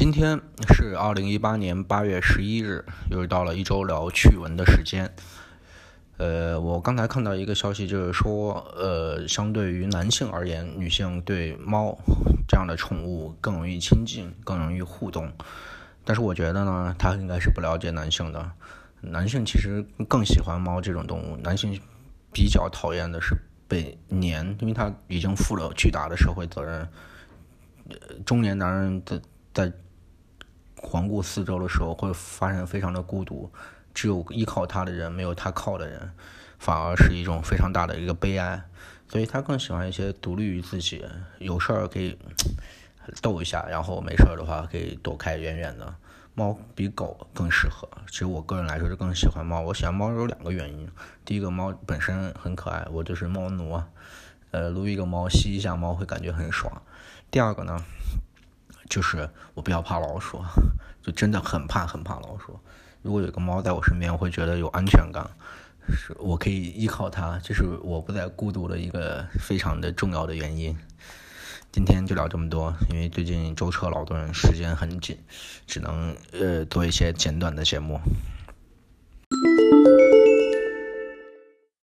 今天是二零一八年八月十一日，又到了一周聊趣闻的时间。呃，我刚才看到一个消息，就是说，呃，相对于男性而言，女性对猫这样的宠物更容易亲近，更容易互动。但是我觉得呢，他应该是不了解男性的。男性其实更喜欢猫这种动物，男性比较讨厌的是被黏，因为他已经负了巨大的社会责任。中年男人的在环顾四周的时候，会发现非常的孤独，只有依靠他的人，没有他靠的人，反而是一种非常大的一个悲哀。所以他更喜欢一些独立于自己，有事儿可以逗一下，然后没事儿的话可以躲开远远的。猫比狗更适合，其实我个人来说是更喜欢猫。我喜欢猫有两个原因，第一个猫本身很可爱，我就是猫奴，呃，撸一个猫吸一下猫会感觉很爽。第二个呢？就是我比较怕老鼠，就真的很怕很怕老鼠。如果有个猫在我身边，我会觉得有安全感，是我可以依靠它，这是我不再孤独的一个非常的重要的原因。今天就聊这么多，因为最近舟车劳顿，时间很紧，只能呃做一些简短的节目。